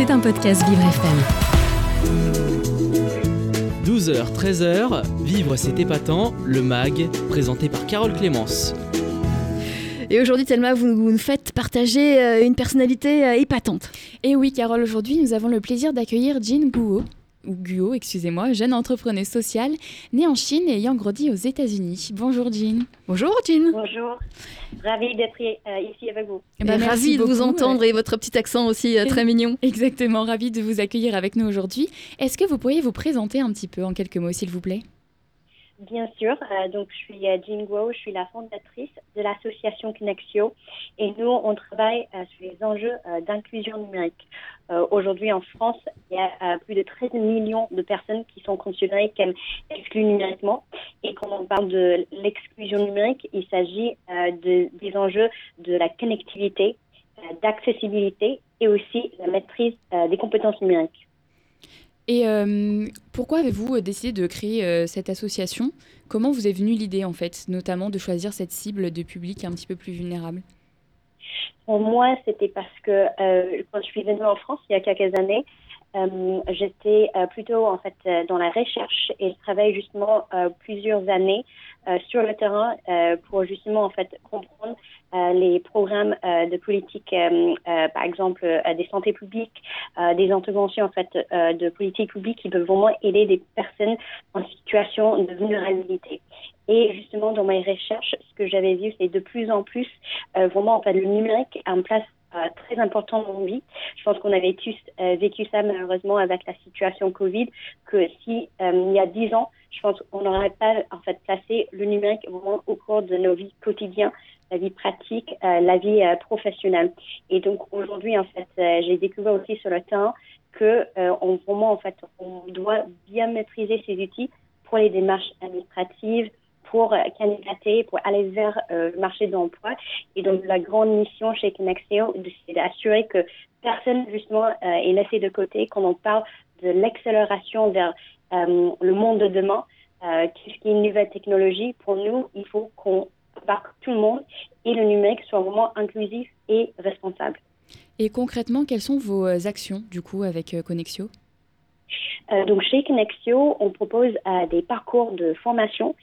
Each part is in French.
C'est un podcast Vivre FM. 12h, 13h, Vivre c'est épatant, le MAG, présenté par Carole Clémence. Et aujourd'hui, Thelma, vous nous faites partager euh, une personnalité euh, épatante. Et oui, Carole, aujourd'hui, nous avons le plaisir d'accueillir Jean Guo, ou Guo, excusez-moi, jeune entrepreneuse sociale, née en Chine et ayant grandi aux États-Unis. Bonjour Jean. Bonjour Jean. Bonjour, ravie d'être euh, ici avec vous. Eh ben, ravie de vous entendre et votre petit accent aussi euh, très mignon. Exactement, ravie de vous accueillir avec nous aujourd'hui. Est-ce que vous pourriez vous présenter un petit peu en quelques mots, s'il vous plaît? Bien sûr, euh, donc je suis euh, Jean Guo, je suis la fondatrice de l'association Connexio et nous on travaille euh, sur les enjeux d'inclusion numérique. Aujourd'hui en France, il y a plus de 13 millions de personnes qui sont considérées comme exclues numériquement et quand on parle de l'exclusion numérique, il s'agit de, des enjeux de la connectivité, d'accessibilité et aussi la maîtrise des compétences numériques. Et euh, pourquoi avez-vous décidé de créer euh, cette association? Comment vous est venue l'idée, en fait, notamment de choisir cette cible de public un petit peu plus vulnérable? Pour moi, c'était parce que euh, quand je suis venue en France il y a quelques années, euh, j'étais euh, plutôt en fait euh, dans la recherche et je travaille justement euh, plusieurs années euh, sur le terrain euh, pour justement en fait comprendre euh, les programmes euh, de politique, euh, euh, par exemple euh, des santé publiques, euh, des interventions en fait euh, de politique publique qui peuvent vraiment aider des personnes en situation de vulnérabilité. Et justement dans mes recherches, ce que j'avais vu, c'est de plus en plus euh, vraiment en fait le numérique une place euh, très important dans vies. Je pense qu'on avait tous euh, vécu ça malheureusement avec la situation Covid, que si euh, il y a dix ans, je pense qu'on n'aurait pas en fait placé le numérique vraiment au cours de nos vies quotidiennes, la vie pratique, euh, la vie euh, professionnelle. Et donc aujourd'hui en fait, euh, j'ai découvert aussi sur le terrain que euh, on vraiment en fait on doit bien maîtriser ces outils pour les démarches administratives, pour euh, candidater, pour aller vers euh, le marché de l'emploi. Et donc, la grande mission chez Connexio, c'est d'assurer que personne, justement, euh, est laissé de côté quand on parle de l'accélération vers le monde de demain. Euh, tout ce qui est une nouvelle technologie, pour nous, il faut qu'on embarque tout le monde et le numérique soit vraiment inclusif et responsable. Et concrètement, quelles sont vos actions, du coup, avec Connexio Euh, donc chez Connexio, on propose euh, des parcours de formation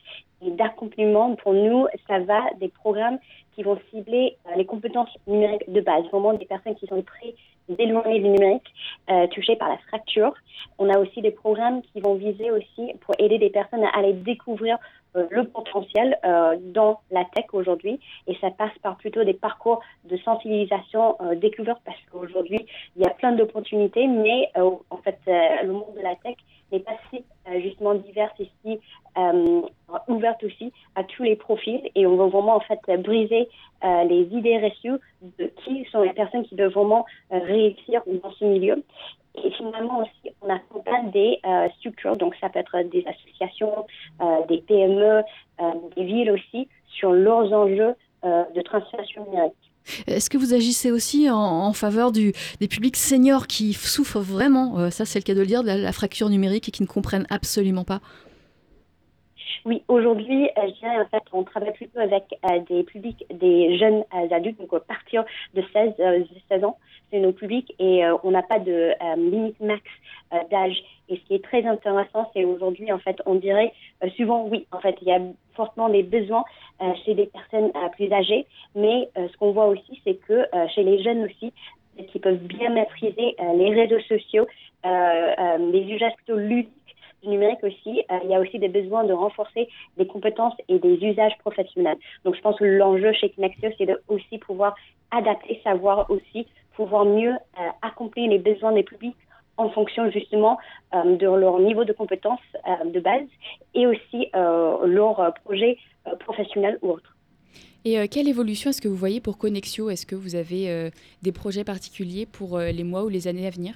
et d'accompagnement. Pour nous, ça va des programmes qui vont cibler euh, les compétences numériques de base, vraiment des personnes qui sont très éloignées du numérique, euh, touchées par la fracture. On a aussi des programmes qui vont viser aussi pour aider des personnes à aller découvrir euh, le potentiel euh, dans la tech aujourd'hui. Et ça passe par plutôt des parcours de sensibilisation euh, découverte parce qu'aujourd'hui, il y a plein d'opportunités, mais euh, en fait, le monde de la tech n'est pas si justement divers et ouverte aussi à tous les profils. Et on veut vraiment en fait briser euh, les idées reçues de qui sont les personnes qui peuvent vraiment euh, réussir dans ce milieu. Et finalement aussi, on accompagne des euh, structures, donc ça peut être des associations, euh, des PME, des villes aussi, sur leurs enjeux de transformation numérique. Est-ce que vous agissez aussi en, faveur du, des publics seniors qui souffrent vraiment, ça c'est le cas de le dire, de la fracture numérique et qui ne comprennent absolument pas? Oui, aujourd'hui, euh, je dirais en fait, on travaille plutôt avec euh, des publics, des jeunes euh, adultes, donc à partir de 16, euh, 16 ans, c'est nos publics et on n'a pas de limite max d'âge. Et ce qui est très intéressant, c'est aujourd'hui, en fait, on dirait souvent, oui, en fait, il y a fortement des besoins chez des personnes plus âgées, mais ce qu'on voit aussi, c'est que chez les jeunes aussi, qui peuvent bien maîtriser les réseaux sociaux, les usages plutôt ludiques du numérique aussi, euh, il y a aussi des besoins de renforcer des compétences et des usages professionnels. Donc je pense que l'enjeu chez Connexio, c'est de aussi pouvoir adapter, savoir aussi pouvoir mieux euh, accomplir les besoins des publics en fonction justement euh, de leur niveau de compétences euh, de base et aussi leur projet professionnel ou autre. Et quelle évolution est-ce que vous voyez pour Connexio Est-ce que vous avez des projets particuliers pour les mois ou les années à venir?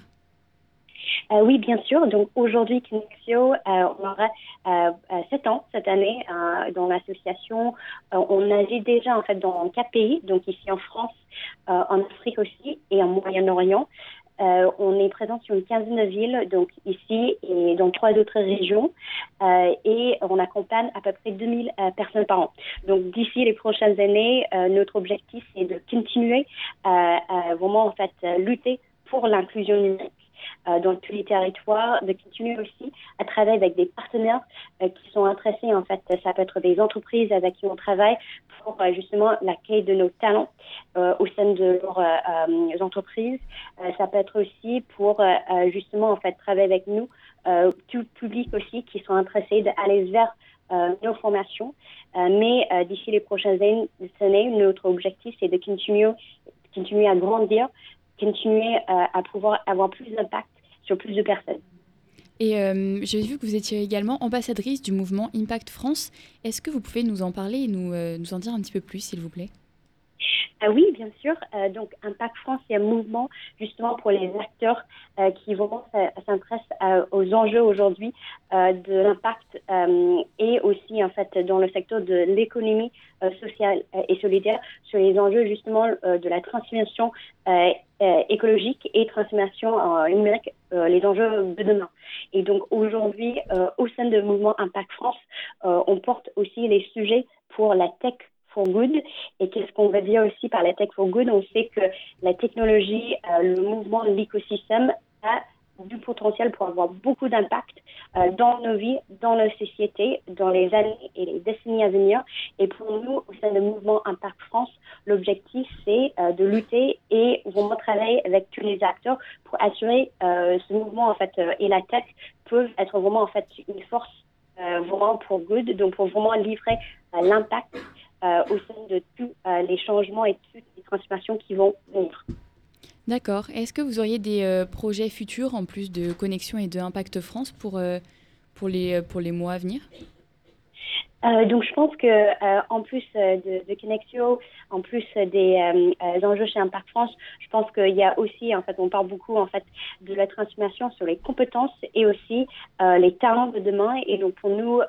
Euh, oui, bien sûr. Donc aujourd'hui, Connexio, euh, on aura euh, sept ans cette année dans l'association. On agit déjà en fait dans quatre pays, donc ici en France, en Afrique aussi et en Moyen-Orient. On est présent sur une quinzaine de villes, donc ici et dans trois autres régions, et on accompagne à peu près 2000 euh, personnes par an. Donc d'ici les prochaines années, notre objectif c'est de continuer à vraiment en fait lutter pour l'inclusion numérique dans tous les territoires, de continuer aussi à travailler avec des partenaires euh, qui sont intéressés. En fait, ça peut être des entreprises avec qui on travaille pour euh, justement l'accueil de nos talents au sein de leurs entreprises. ça peut être aussi pour justement en fait travailler avec nous, tout public aussi qui sont intéressés d'aller vers nos formations. mais d'ici les prochaines années, notre objectif, c'est de continuer, continuer à grandir continuer euh, à pouvoir avoir plus d'impact sur plus de personnes. Et euh, j'ai vu que vous étiez également ambassadrice du mouvement Impact France. Est-ce que vous pouvez nous en parler et nous, euh, nous en dire un petit peu plus, s'il vous plaît? Ah oui, bien sûr. donc, Impact France, c'est un mouvement justement pour les acteurs qui vraiment s'intéressent aux enjeux aujourd'hui de l'impact et aussi en fait dans le secteur de l'économie sociale et solidaire sur les enjeux justement de la transformation euh, écologique et transformation euh, numérique, euh, les enjeux de demain. Et donc aujourd'hui, au sein de mouvement Impact France, on porte aussi les sujets pour la tech for good. Et qu'est-ce qu'on va dire aussi par la tech for good? On sait que la technologie, le mouvement, l'écosystème a du potentiel pour avoir beaucoup d'impact euh, dans nos vies, dans nos sociétés, dans les années et les décennies à venir. Et pour nous, au sein du mouvement Impact France, l'objectif, c'est euh, de lutter et vraiment travailler avec tous les acteurs pour assurer euh, ce mouvement en fait et la tech peuvent être vraiment en fait une force vraiment pour good, donc pour vraiment livrer l'impact au sein de tous les changements et toutes les transformations qui vont venir. D'accord. Est-ce que vous auriez des euh, projets futurs en plus de Connexion et de Impact France pour, euh, pour, les, euh, pour les mois à venir? Donc je pense que en plus de, de Connexio, en plus des enjeux chez Impact France, je pense qu'il y a aussi en fait on parle beaucoup en fait de la transformation sur les compétences et aussi les talents de demain et donc pour nous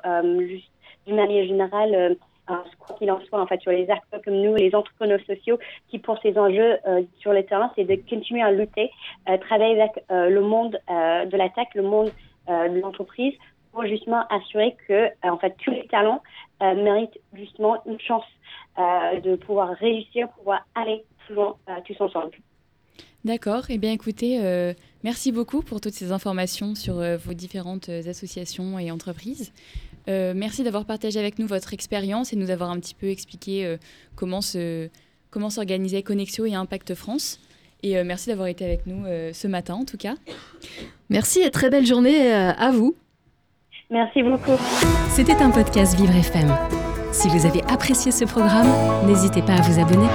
juste d'une manière générale quoi qu'il en soit, en fait, sur les acteurs comme nous, les entrepreneurs sociaux qui pour ces enjeux euh, sur le terrain, c'est de continuer à lutter, euh, travailler avec euh, le monde de la tech, le monde de l'entreprise, pour justement assurer que, en fait, tous les talents méritent justement une chance de pouvoir réussir, pouvoir aller plus loin tous ensemble. D'accord. Eh bien, écoutez, merci beaucoup pour toutes ces informations sur vos différentes associations et entreprises. Euh, merci d'avoir partagé avec nous votre expérience et nous avoir un petit peu expliqué euh, comment se comment s'organisait Connexio et Impact France. Et euh, merci d'avoir été avec nous ce matin en tout cas. Merci et très belle journée à vous. Merci beaucoup. C'était un podcast Vivre FM. Si vous avez apprécié ce programme, n'hésitez pas à vous abonner.